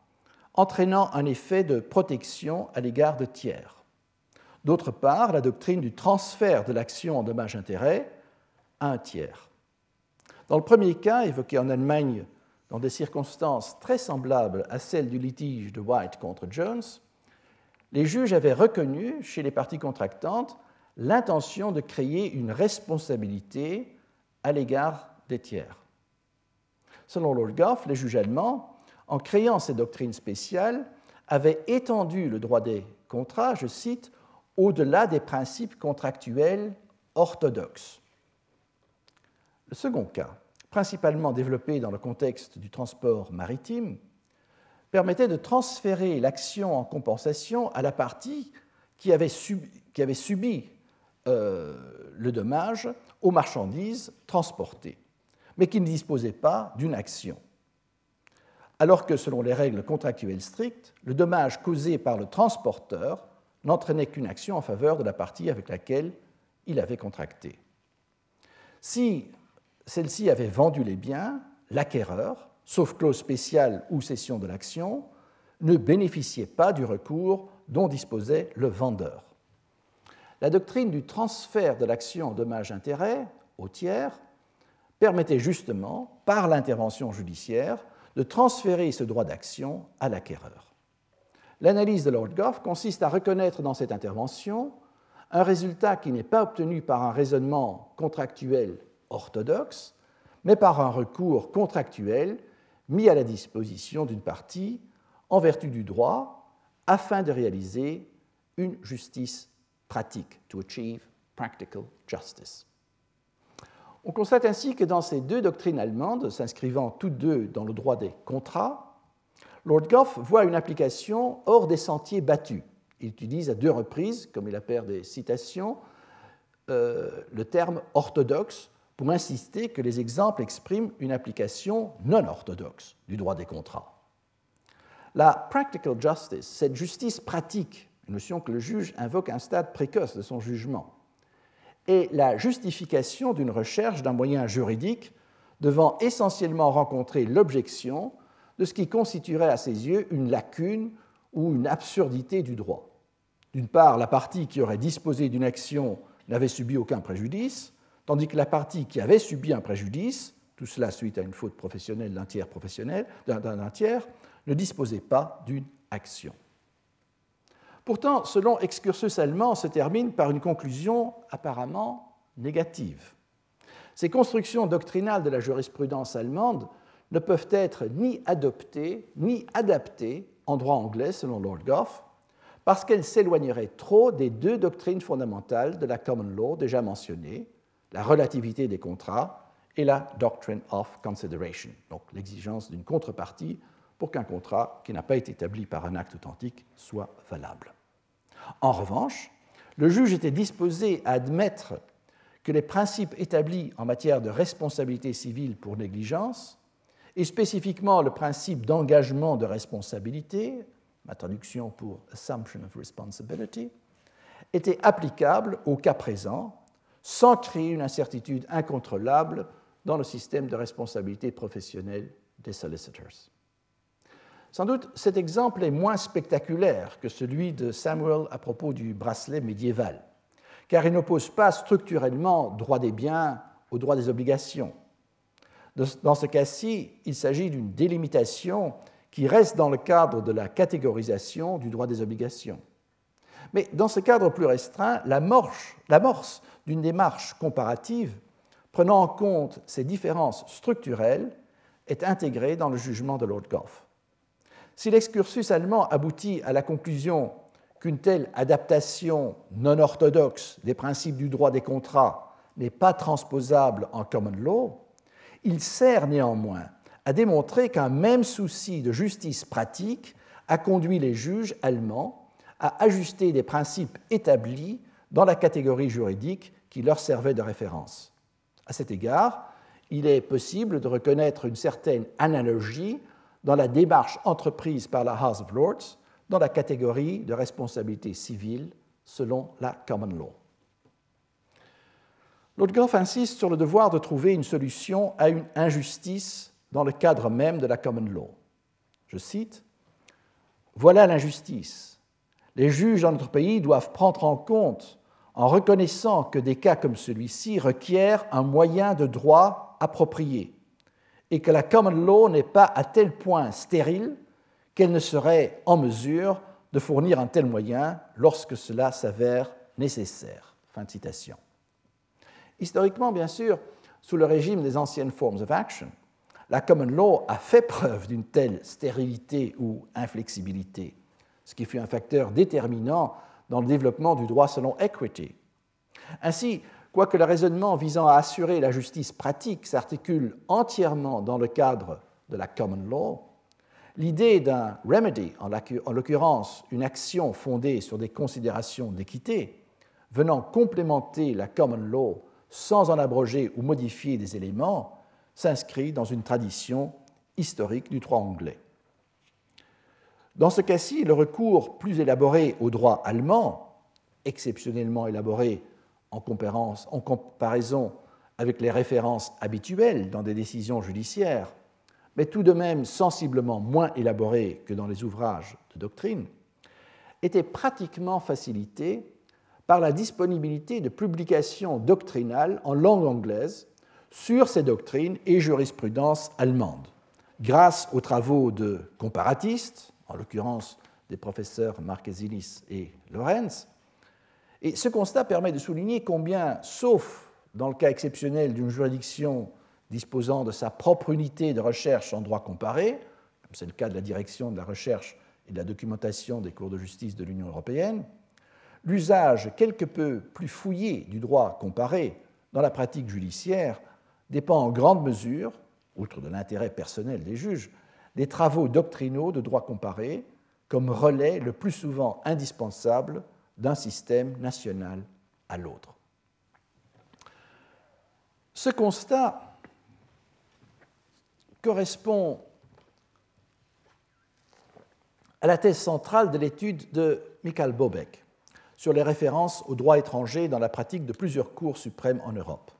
entraînant un effet de protection à l'égard de tiers D'autre part, la doctrine du transfert de l'action en dommage-intérêt à un tiers. Dans le premier cas, évoqué en Allemagne dans des circonstances très semblables à celles du litige de White contre Jones, les juges avaient reconnu chez les parties contractantes l'intention de créer une responsabilité à l'égard des tiers. Selon Lord Goff, les juges allemands, en créant ces doctrines spéciales, avaient étendu le droit des contrats, je cite, au-delà des principes contractuels orthodoxes. Le second cas, principalement développé dans le contexte du transport maritime, permettait de transférer l'action en compensation à la partie qui avait subi, euh, le dommage aux marchandises transportées, mais qui ne disposait pas d'une action. Alors que, selon les règles contractuelles strictes, le dommage causé par le transporteur n'entraînait qu'une action en faveur de la partie avec laquelle il avait contracté. Si celle-ci avait vendu les biens, l'acquéreur, sauf clause spéciale ou cession de l'action, ne bénéficiait pas du recours dont disposait le vendeur. La doctrine du transfert de l'action en dommage-intérêt au tiers permettait justement, par l'intervention judiciaire, de transférer ce droit d'action à l'acquéreur. L'analyse de Lord Goff consiste à reconnaître dans cette intervention un résultat qui n'est pas obtenu par un raisonnement contractuel orthodoxe, mais par un recours contractuel mis à la disposition d'une partie en vertu du droit afin de réaliser une justice pratique, to achieve practical justice. On constate ainsi que dans ces deux doctrines allemandes, s'inscrivant toutes deux dans le droit des contrats, Lord Goff voit une application hors des sentiers battus. Il utilise à deux reprises, comme il appelle des citations, euh, le terme orthodoxe pour insister que les exemples expriment une application non orthodoxe du droit des contrats. La practical justice, cette justice pratique, une notion que le juge invoque à un stade précoce de son jugement, est la justification d'une recherche d'un moyen juridique devant essentiellement rencontrer l'objection de ce qui constituerait à ses yeux une lacune ou une absurdité du droit. D'une part, la partie qui aurait disposé d'une action n'avait subi aucun préjudice, tandis que la partie qui avait subi un préjudice, tout cela suite à une faute professionnelle d'un tiers professionnel, d'un tiers, ne disposait pas d'une action. Pourtant, selon Excursus allemand, se termine par une conclusion apparemment négative. Ces constructions doctrinales de la jurisprudence allemande ne peuvent être ni adoptées ni adaptées en droit anglais, selon Lord Goff, parce qu'elles s'éloigneraient trop des deux doctrines fondamentales de la common law déjà mentionnées, la relativité des contrats et la doctrine of consideration, donc l'exigence d'une contrepartie pour qu'un contrat qui n'a pas été établi par un acte authentique soit valable. En revanche, le juge était disposé à admettre que les principes établis en matière de responsabilité civile pour négligence, et spécifiquement le principe d'engagement de responsabilité, ma traduction pour assumption of responsibility, étaient applicables au cas présent sans créer une incertitude incontrôlable dans le système de responsabilité professionnelle des solicitors. Sans doute, cet exemple est moins spectaculaire que celui de Samuel à propos du bracelet médiéval, car il n'oppose pas structurellement droit des biens au droit des obligations. Dans ce cas-ci, il s'agit d'une délimitation qui reste dans le cadre de la catégorisation du droit des obligations. Mais dans ce cadre plus restreint, l'amorce d'une démarche comparative prenant en compte ces différences structurelles est intégrée dans le jugement de Lord Goff. Si l'excursus allemand aboutit à la conclusion qu'une telle adaptation non orthodoxe des principes du droit des contrats n'est pas transposable en common law, il sert néanmoins à démontrer qu'un même souci de justice pratique a conduit les juges allemands à ajuster des principes établis dans la catégorie juridique qui leur servait de référence. À cet égard, il est possible de reconnaître une certaine analogie dans la démarche entreprise par la House of Lords dans la catégorie de responsabilité civile selon la common law. Lord Goff insiste sur le devoir de trouver une solution à une injustice dans le cadre même de la common law. Je cite Voilà l'injustice les juges dans notre pays doivent prendre en compte, en reconnaissant que des cas comme celui-ci requièrent un moyen de droit approprié et que la common law n'est pas à tel point stérile qu'elle ne serait en mesure de fournir un tel moyen lorsque cela s'avère nécessaire. Fin de citation. Historiquement, bien sûr, sous le régime des anciennes forms of action, la common law a fait preuve d'une telle stérilité ou inflexibilité, ce qui fut un facteur déterminant dans le développement du droit selon equity. Ainsi, quoique le raisonnement visant à assurer la justice pratique s'articule entièrement dans le cadre de la common law, l'idée d'un remedy, en l'occurrence une action fondée sur des considérations d'équité, venant complémenter la common law sans en abroger ou modifier des éléments, s'inscrit dans une tradition historique du droit anglais. Dans ce cas-ci, le recours plus élaboré au droit allemand, exceptionnellement élaboré en, comparaison avec les références habituelles dans des décisions judiciaires, mais tout de même sensiblement moins élaboré que dans les ouvrages de doctrine, était pratiquement facilité par la disponibilité de publications doctrinales en langue anglaise sur ces doctrines et jurisprudences allemandes, grâce aux travaux de comparatistes, en l'occurrence des professeurs Marquesilis et Lorenz. Et ce constat permet de souligner combien, sauf dans le cas exceptionnel d'une juridiction disposant de sa propre unité de recherche en droit comparé, comme c'est le cas de la direction de la recherche et de la documentation des cours de justice de l'Union européenne, l'usage quelque peu plus fouillé du droit comparé dans la pratique judiciaire dépend en grande mesure, outre de l'intérêt personnel des juges, des travaux doctrinaux de droit comparé comme relais le plus souvent indispensable d'un système national à l'autre. Ce constat correspond à la thèse centrale de l'étude de Michael Bobeck sur les références au droit étranger dans la pratique de plusieurs cours suprêmes en Europe.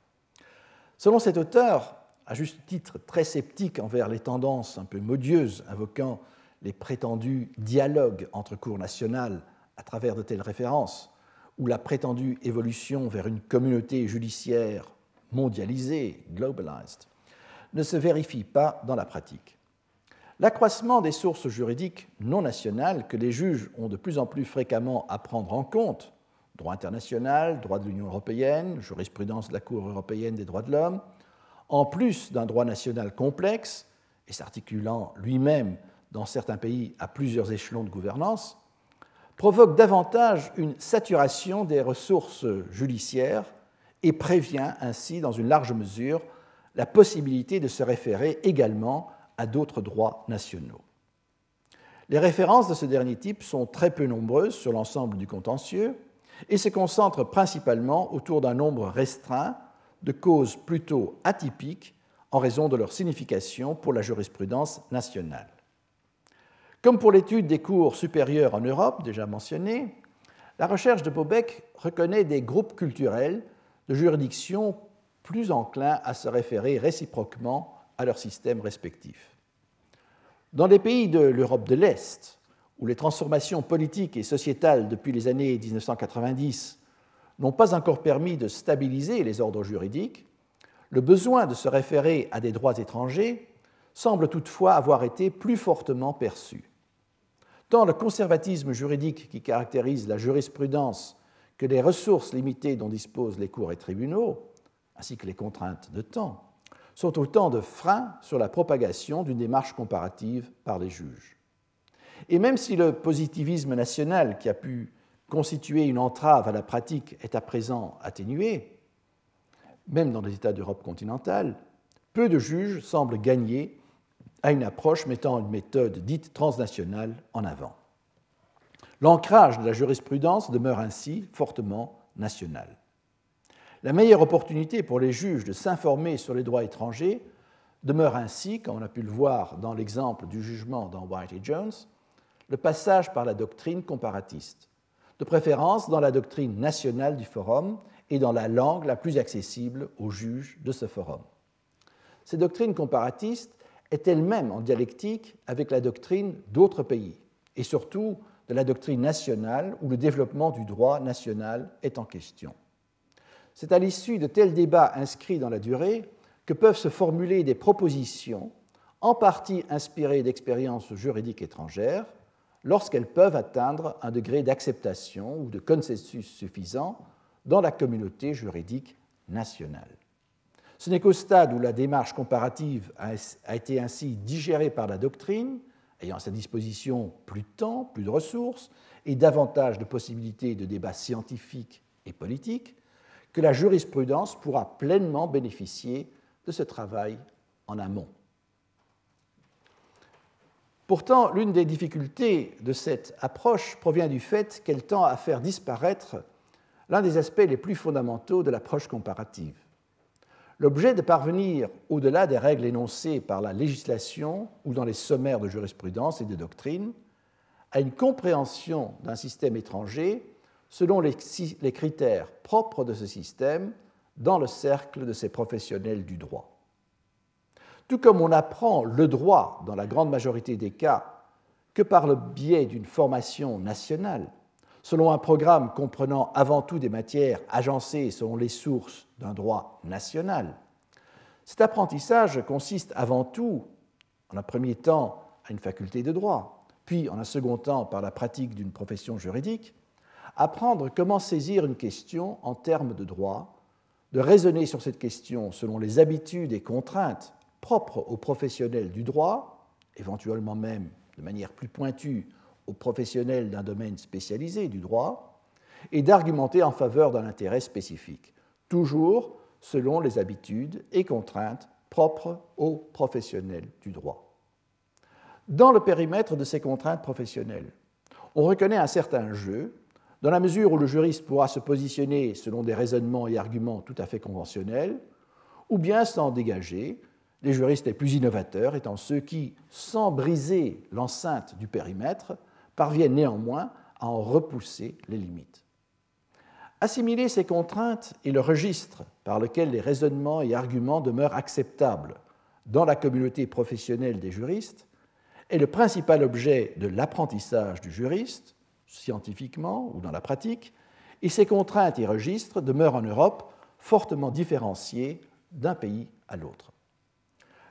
Selon cet auteur, à juste titre très sceptique envers les tendances un peu modieuses invoquant les prétendus dialogues entre cours nationales à travers de telles références, ou la prétendue évolution vers une communauté judiciaire mondialisée, globalized, ne se vérifie pas dans la pratique. L'accroissement des sources juridiques non nationales que les juges ont de plus en plus fréquemment à prendre en compte, droit international, droit de l'Union européenne, jurisprudence de la Cour européenne des droits de l'homme, en plus d'un droit national complexe et s'articulant lui-même dans certains pays à plusieurs échelons de gouvernance, provoque davantage une saturation des ressources judiciaires et prévient ainsi, dans une large mesure, la possibilité de se référer également à d'autres droits nationaux. Les références de ce dernier type sont très peu nombreuses sur l'ensemble du contentieux et se concentrent principalement autour d'un nombre restreint de causes plutôt atypiques en raison de leur signification pour la jurisprudence nationale. Comme pour l'étude des cours supérieurs en Europe, déjà mentionnée, la recherche de Bobeck reconnaît des groupes culturels de juridictions plus enclins à se référer réciproquement à leurs systèmes respectifs. Dans les pays de l'Europe de l'Est, où les transformations politiques et sociétales depuis les années 1990 n'ont pas encore permis de stabiliser les ordres juridiques, le besoin de se référer à des droits étrangers semble toutefois avoir été plus fortement perçu. Tant le conservatisme juridique qui caractérise la jurisprudence que les ressources limitées dont disposent les cours et tribunaux, ainsi que les contraintes de temps, sont autant de freins sur la propagation d'une démarche comparative par les juges. Et même si le positivisme national qui a pu constituer une entrave à la pratique est à présent atténué, même dans les États d'Europe continentale, peu de juges semblent gagner à une approche mettant une méthode dite transnationale en avant. L'ancrage de la jurisprudence demeure ainsi fortement national. La meilleure opportunité pour les juges de s'informer sur les droits étrangers demeure ainsi, comme on a pu le voir dans l'exemple du jugement dans White et Jones, le passage par la doctrine comparatiste, de préférence dans la doctrine nationale du forum et dans la langue la plus accessible aux juges de ce forum. Cette doctrine comparatiste est elle-même en dialectique avec la doctrine d'autres pays, et surtout de la doctrine nationale où le développement du droit national est en question. C'est à l'issue de tels débats inscrits dans la durée que peuvent se formuler des propositions, en partie inspirées d'expériences juridiques étrangères, lorsqu'elles peuvent atteindre un degré d'acceptation ou de consensus suffisant dans la communauté juridique nationale. Ce n'est qu'au stade où la démarche comparative a été ainsi digérée par la doctrine, ayant à sa disposition plus de temps, plus de ressources et davantage de possibilités de débat scientifique et politique, que la jurisprudence pourra pleinement bénéficier de ce travail en amont. Pourtant, l'une des difficultés de cette approche provient du fait qu'elle tend à faire disparaître l'un des aspects les plus fondamentaux de l'approche comparative. L'objet de parvenir au-delà des règles énoncées par la législation ou dans les sommaires de jurisprudence et de doctrine à une compréhension d'un système étranger selon les, critères propres de ce système dans le cercle de ses professionnels du droit. Tout comme on apprend le droit, dans la grande majorité des cas, que par le biais d'une formation nationale, selon un programme comprenant avant tout des matières agencées selon les sources d'un droit national, cet apprentissage consiste avant tout, en un premier temps, à une faculté de droit, puis en un second temps par la pratique d'une profession juridique, apprendre comment saisir une question en termes de droit, de raisonner sur cette question selon les habitudes et contraintes propres aux professionnels du droit, éventuellement même de manière plus pointue aux professionnels d'un domaine spécialisé du droit, et d'argumenter en faveur d'un intérêt spécifique, toujours selon les habitudes et contraintes propres aux professionnels du droit. Dans le périmètre de ces contraintes professionnelles, on reconnaît un certain jeu, dans la mesure où le juriste pourra se positionner selon des raisonnements et arguments tout à fait conventionnels, ou bien s'en dégager les juristes les plus innovateurs étant ceux qui, sans briser l'enceinte du périmètre, parviennent néanmoins à en repousser les limites. Assimiler ces contraintes et le registre par lequel les raisonnements et arguments demeurent acceptables dans la communauté professionnelle des juristes est le principal objet de l'apprentissage du juriste, scientifiquement ou dans la pratique, et ces contraintes et registres demeurent en Europe fortement différenciés d'un pays à l'autre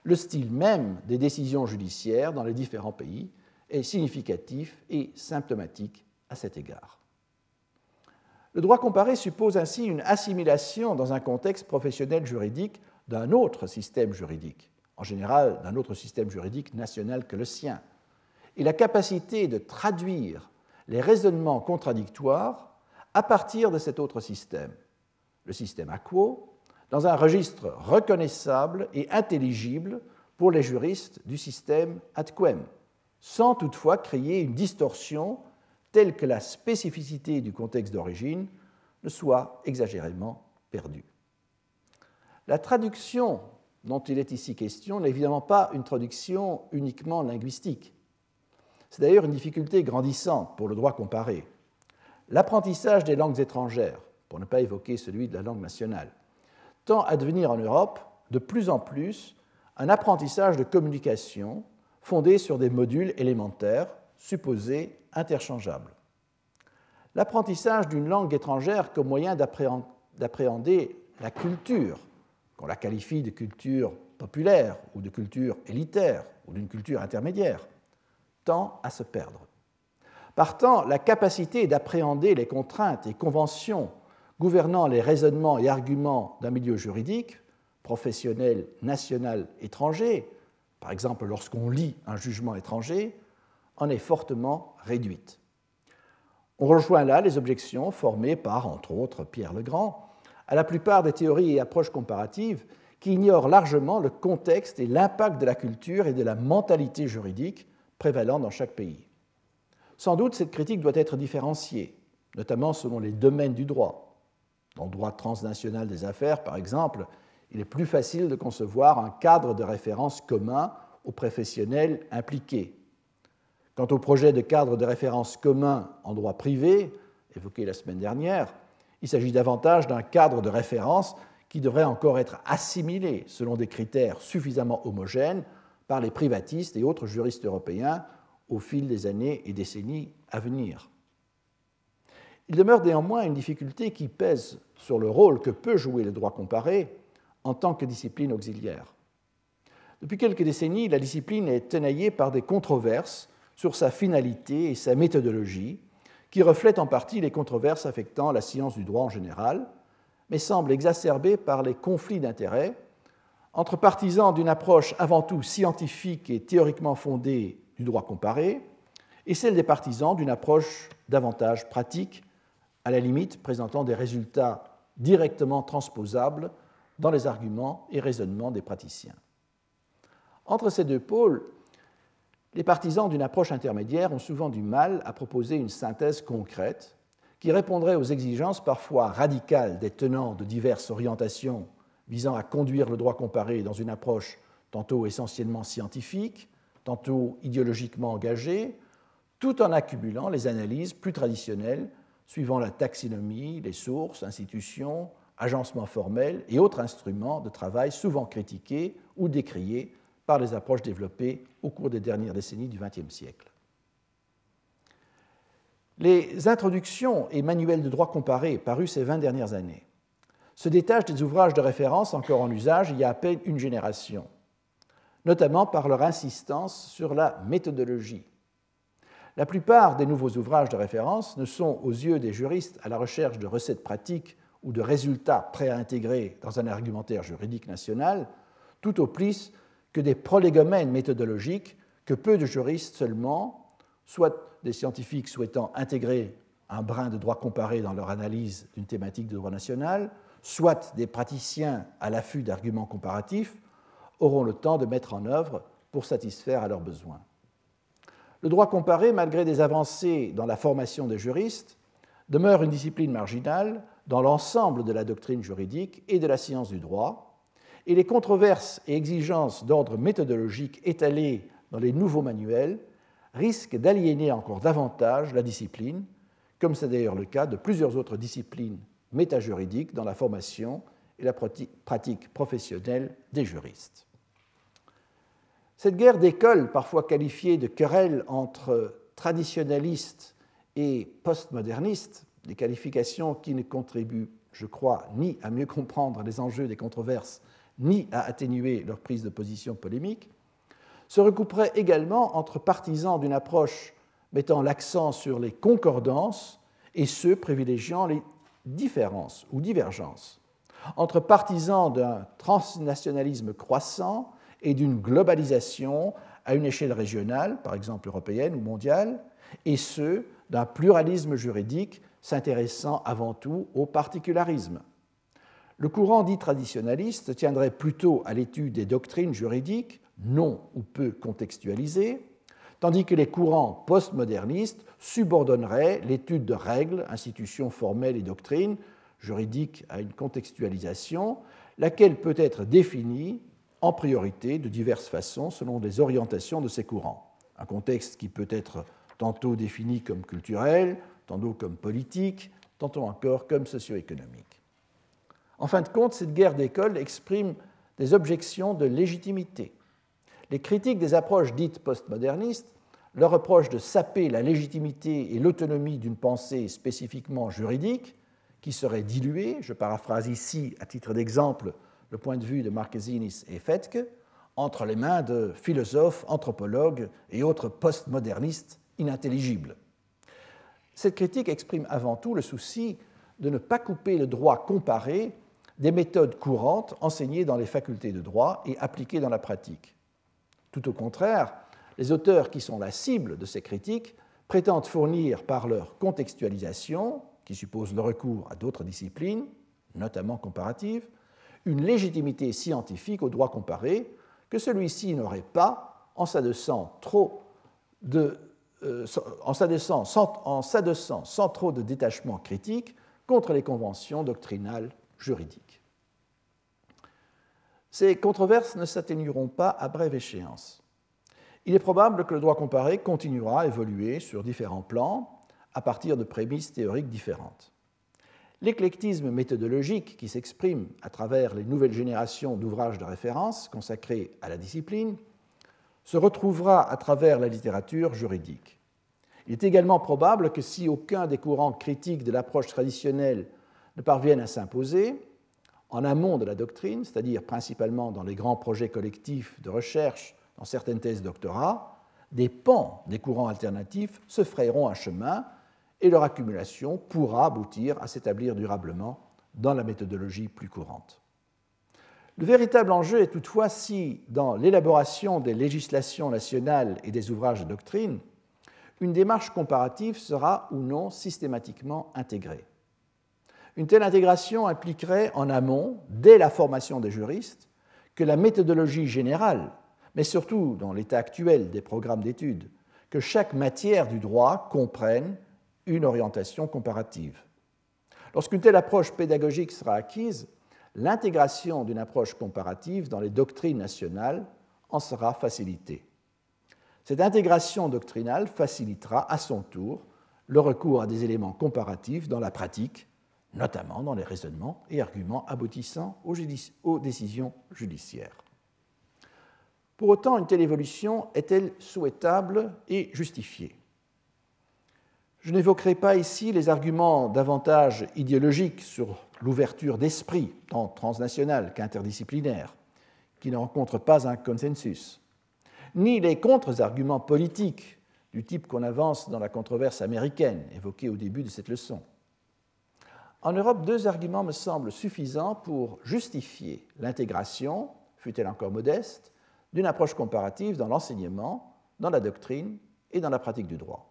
le style même des décisions judiciaires dans les différents pays est significatif et symptomatique à cet égard. Le droit comparé suppose ainsi une assimilation dans un contexte professionnel juridique d'un autre système juridique, en général d'un autre système juridique national que le sien, et la capacité de traduire les raisonnements contradictoires à partir de cet autre système, le système aquo, dans un registre reconnaissable et intelligible pour les juristes du système quem, sans toutefois créer une distorsion telle que la spécificité du contexte d'origine ne soit exagérément perdue. La traduction dont il est ici question n'est évidemment pas une traduction uniquement linguistique. C'est d'ailleurs une difficulté grandissante pour le droit comparé. L'apprentissage des langues étrangères, pour ne pas évoquer celui de la langue nationale, tend à devenir en Europe de plus en plus un apprentissage de communication fondé sur des modules élémentaires supposés interchangeables. L'apprentissage d'une langue étrangère comme moyen d'appréhender la culture, qu'on la qualifie de culture populaire ou de culture élitaire ou d'une culture intermédiaire, tend à se perdre. Partant, la capacité d'appréhender les contraintes et conventions gouvernant les raisonnements et arguments d'un milieu juridique, professionnel, national, étranger, par exemple lorsqu'on lit un jugement étranger, en est fortement réduite. On rejoint là les objections formées par, entre autres, Pierre Legrand, à la plupart des théories et approches comparatives qui ignorent largement le contexte et l'impact de la culture et de la mentalité juridique prévalant dans chaque pays. Sans doute, cette critique doit être différenciée, notamment selon les domaines du droit. Dans le droit transnational des affaires, par exemple, il est plus facile de concevoir un cadre de référence commun aux professionnels impliqués. Quant au projet de cadre de référence commun en droit privé, évoqué la semaine dernière, il s'agit davantage d'un cadre de référence qui devrait encore être assimilé selon des critères suffisamment homogènes par les privatistes et autres juristes européens au fil des années et décennies à venir. Il demeure néanmoins une difficulté qui pèse sur le rôle que peut jouer le droit comparé en tant que discipline auxiliaire. Depuis quelques décennies, la discipline est tenaillée par des controverses sur sa finalité et sa méthodologie, qui reflètent en partie les controverses affectant la science du droit en général, mais semblent exacerbées par les conflits d'intérêts entre partisans d'une approche avant tout scientifique et théoriquement fondée du droit comparé et celle des partisans d'une approche davantage pratique, à la limite présentant des résultats directement transposables dans les arguments et raisonnements des praticiens. Entre ces deux pôles, les partisans d'une approche intermédiaire ont souvent du mal à proposer une synthèse concrète qui répondrait aux exigences parfois radicales des tenants de diverses orientations visant à conduire le droit comparé dans une approche tantôt essentiellement scientifique, tantôt idéologiquement engagée, tout en accumulant les analyses plus traditionnelles suivant la taxinomie, les sources, institutions, agencements formels et autres instruments de travail souvent critiqués ou décriés par les approches développées au cours des dernières décennies du XXe siècle. Les introductions et manuels de droit comparé parus ces 20 dernières années se détachent des ouvrages de référence encore en usage il y a à peine une génération, notamment par leur insistance sur la méthodologie. La plupart des nouveaux ouvrages de référence ne sont, aux yeux des juristes à la recherche de recettes pratiques ou de résultats prêts à intégrer dans un argumentaire juridique national, tout au plus que des prolégomènes méthodologiques que peu de juristes seulement, soit des scientifiques souhaitant intégrer un brin de droit comparé dans leur analyse d'une thématique de droit national, soit des praticiens à l'affût d'arguments comparatifs, auront le temps de mettre en œuvre pour satisfaire à leurs besoins. Le droit comparé, malgré des avancées dans la formation des juristes, demeure une discipline marginale dans l'ensemble de la doctrine juridique et de la science du droit, et les controverses et exigences d'ordre méthodologique étalées dans les nouveaux manuels risquent d'aliéner encore davantage la discipline, comme c'est d'ailleurs le cas de plusieurs autres disciplines métajuridique dans la formation et la pratique professionnelle des juristes. Cette guerre d'école, parfois qualifiée de querelle entre traditionnalistes et postmodernistes, des qualifications qui ne contribuent, je crois, ni à mieux comprendre les enjeux des controverses, ni à atténuer leur prise de position polémique, se recouperait également entre partisans d'une approche mettant l'accent sur les concordances et ceux privilégiant les différence ou divergence entre partisans d'un transnationalisme croissant et d'une globalisation à une échelle régionale, par exemple européenne ou mondiale, et ceux d'un pluralisme juridique s'intéressant avant tout au particularisme. Le courant dit traditionnaliste tiendrait plutôt à l'étude des doctrines juridiques non ou peu contextualisées, tandis que les courants postmodernistes subordonneraient l'étude de règles, institutions formelles et doctrines juridiques à une contextualisation, laquelle peut être définie en priorité de diverses façons selon les orientations de ces courants. Un contexte qui peut être tantôt défini comme culturel, tantôt comme politique, tantôt encore comme socio-économique. En fin de compte, cette guerre d'école exprime des objections de légitimité les critiques des approches dites postmodernistes leur reprochent de saper la légitimité et l'autonomie d'une pensée spécifiquement juridique qui serait diluée, je paraphrase ici à titre d'exemple le point de vue de Marquesinis et Fetke, entre les mains de philosophes, anthropologues et autres postmodernistes inintelligibles. Cette critique exprime avant tout le souci de ne pas couper le droit comparé des méthodes courantes enseignées dans les facultés de droit et appliquées dans la pratique. Tout au contraire, les auteurs qui sont la cible de ces critiques prétendent fournir par leur contextualisation, qui suppose le recours à d'autres disciplines, notamment comparatives, une légitimité scientifique au droit comparé que celui-ci n'aurait pas en s'adossant trop de sans trop de détachement critique contre les conventions doctrinales juridiques. Ces controverses ne s'atténueront pas à brève échéance. Il est probable que le droit comparé continuera à évoluer sur différents plans à partir de prémices théoriques différentes. L'éclectisme méthodologique qui s'exprime à travers les nouvelles générations d'ouvrages de référence consacrés à la discipline se retrouvera à travers la littérature juridique. Il est également probable que si aucun des courants critiques de l'approche traditionnelle ne parviennent à s'imposer, en amont de la doctrine, c'est-à-dire principalement dans les grands projets collectifs de recherche dans certaines thèses doctorat, des pans des courants alternatifs se frayeront un chemin et leur accumulation pourra aboutir à s'établir durablement dans la méthodologie plus courante. Le véritable enjeu est toutefois si, dans l'élaboration des législations nationales et des ouvrages de doctrine, une démarche comparative sera ou non systématiquement intégrée. Une telle intégration impliquerait en amont, dès la formation des juristes, que la méthodologie générale, mais surtout dans l'état actuel des programmes d'études, que chaque matière du droit comprenne une orientation comparative. Lorsqu'une telle approche pédagogique sera acquise, l'intégration d'une approche comparative dans les doctrines nationales en sera facilitée. Cette intégration doctrinale facilitera à son tour le recours à des éléments comparatifs dans la pratique, notamment dans les raisonnements et arguments aboutissant aux, décisions judiciaires. Pour autant, une telle évolution est-elle souhaitable et justifiée? Je n'évoquerai pas ici les arguments davantage idéologiques sur l'ouverture d'esprit, tant transnationale qu'interdisciplinaire, qui ne rencontrent pas un consensus, ni les contre-arguments politiques du type qu'on avance dans la controverse américaine évoquée au début de cette leçon. En Europe, deux arguments me semblent suffisants pour justifier l'intégration, fut-elle encore modeste, d'une approche comparative dans l'enseignement, dans la doctrine et dans la pratique du droit.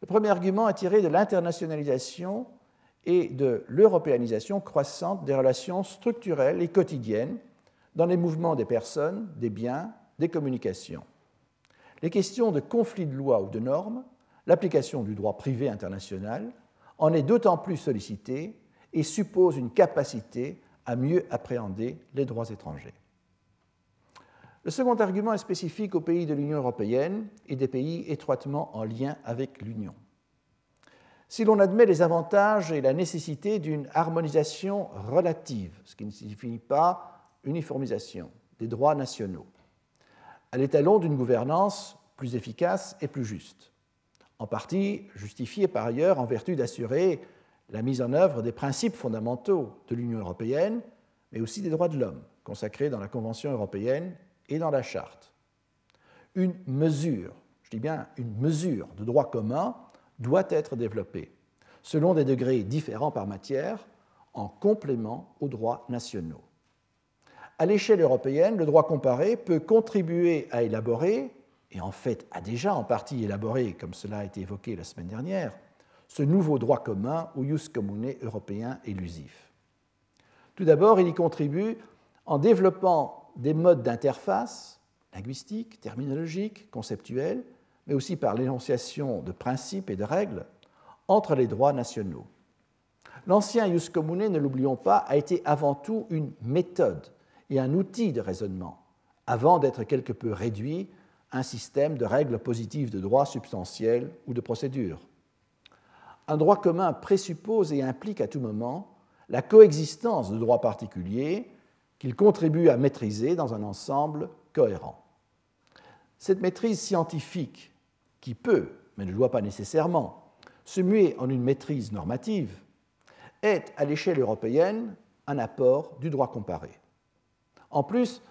Le premier argument est tiré de l'internationalisation et de l'européanisation croissante des relations structurelles et quotidiennes dans les mouvements des personnes, des biens, des communications. Les questions de conflits de loi ou de normes, l'application du droit privé international, en est d'autant plus sollicitée et suppose une capacité à mieux appréhender les droits étrangers. Le second argument est spécifique aux pays de l'Union européenne et des pays étroitement en lien avec l'Union. Si l'on admet les avantages et la nécessité d'une harmonisation relative, ce qui ne signifie pas uniformisation des droits nationaux, à l'étalon d'une gouvernance plus efficace et plus juste, en partie justifiée par ailleurs en vertu d'assurer la mise en œuvre des principes fondamentaux de l'Union européenne, mais aussi des droits de l'homme, consacrés dans la Convention européenne et dans la Charte. Une mesure, je dis bien une mesure de droit commun, doit être développé, selon des degrés différents par matière, en complément aux droits nationaux. À l'échelle européenne, le droit comparé peut contribuer à élaborer, et en fait a déjà en partie élaboré, comme cela a été évoqué la semaine dernière, ce nouveau droit commun ou jus commune européen élusif. Tout d'abord, il y contribue en développant des modes d'interface linguistiques, terminologiques, conceptuels, mais aussi par l'énonciation de principes et de règles entre les droits nationaux. L'ancien jus commune, ne l'oublions pas, a été avant tout une méthode et un outil de raisonnement, avant d'être quelque peu réduit un système de règles positives de droit substantiel ou de procédure. Un droit commun présuppose et implique à tout moment la coexistence de droits particuliers qu'il contribue à maîtriser dans un ensemble cohérent. Cette maîtrise scientifique qui peut, mais ne doit pas nécessairement, se muer en une maîtrise normative, est, à l'échelle européenne, un apport du droit comparé. En plus,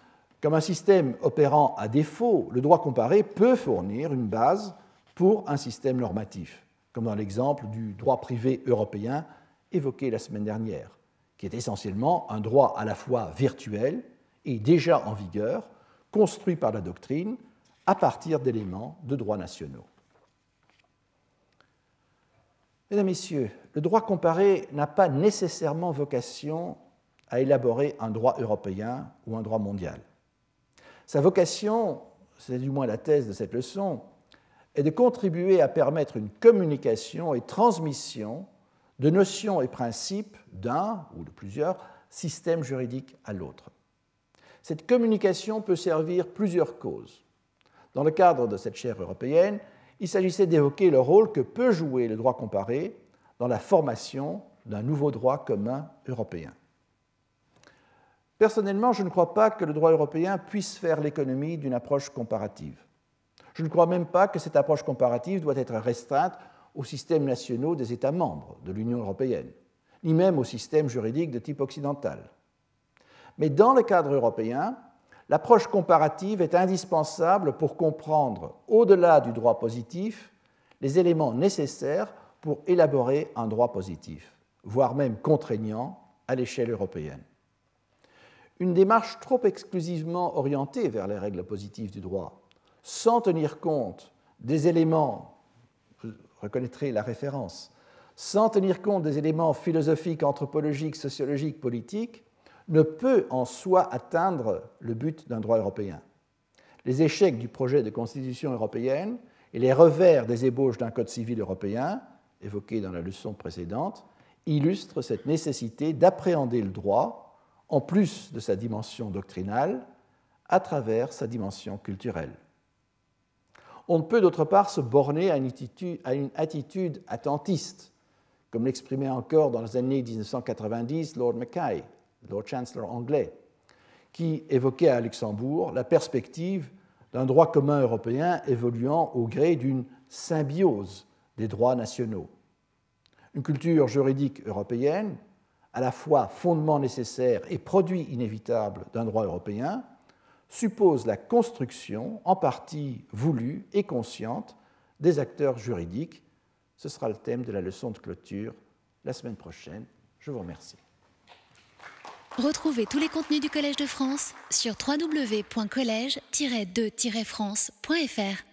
comme un système opérant à défaut, le droit comparé peut fournir une base pour un système normatif, comme dans l'exemple du droit privé européen évoqué la semaine dernière, qui est essentiellement un droit à la fois virtuel et déjà en vigueur, construit par la doctrine, à partir d'éléments de droits nationaux. Mesdames, Messieurs, le droit comparé n'a pas nécessairement vocation à élaborer un droit européen ou un droit mondial. Sa vocation, c'est du moins la thèse de cette leçon, est de contribuer à permettre une communication et transmission de notions et principes d'un ou de plusieurs systèmes juridiques à l'autre. Cette communication peut servir plusieurs causes. Dans le cadre de cette chaire européenne, il s'agissait d'évoquer le rôle que peut jouer le droit comparé dans la formation d'un nouveau droit commun européen. Personnellement, je ne crois pas que le droit européen puisse faire l'économie d'une approche comparative. Je ne crois même pas que cette approche comparative doit être restreinte aux systèmes nationaux des États membres de l'Union européenne, ni même aux systèmes juridiques de type occidental. Mais dans le cadre européen, l'approche comparative est indispensable pour comprendre, au-delà du droit positif, les éléments nécessaires pour élaborer un droit positif, voire même contraignant à l'échelle européenne. Une démarche trop exclusivement orientée vers les règles positives du droit, sans tenir compte des éléments, reconnaîtrez la référence, sans tenir compte des éléments philosophiques, anthropologiques, sociologiques, politiques, ne peut en soi atteindre le but d'un droit européen. Les échecs du projet de constitution européenne et les revers des ébauches d'un code civil européen, évoqués dans la leçon précédente, illustrent cette nécessité d'appréhender le droit, en plus de sa dimension doctrinale, à travers sa dimension culturelle. On ne peut d'autre part se borner à une, attitude, attentiste, comme l'exprimait encore dans les années 1990 Lord Mackay, Lord Chancellor anglais, qui évoquait à Luxembourg la perspective d'un droit commun européen évoluant au gré d'une symbiose des droits nationaux. Une culture juridique européenne, à la fois fondement nécessaire et produit inévitable d'un droit européen, suppose la construction, en partie voulue et consciente, des acteurs juridiques. Ce sera le thème de la leçon de clôture la semaine prochaine. Je vous remercie. Retrouvez tous les contenus du Collège de France sur www.colège-2-france.fr.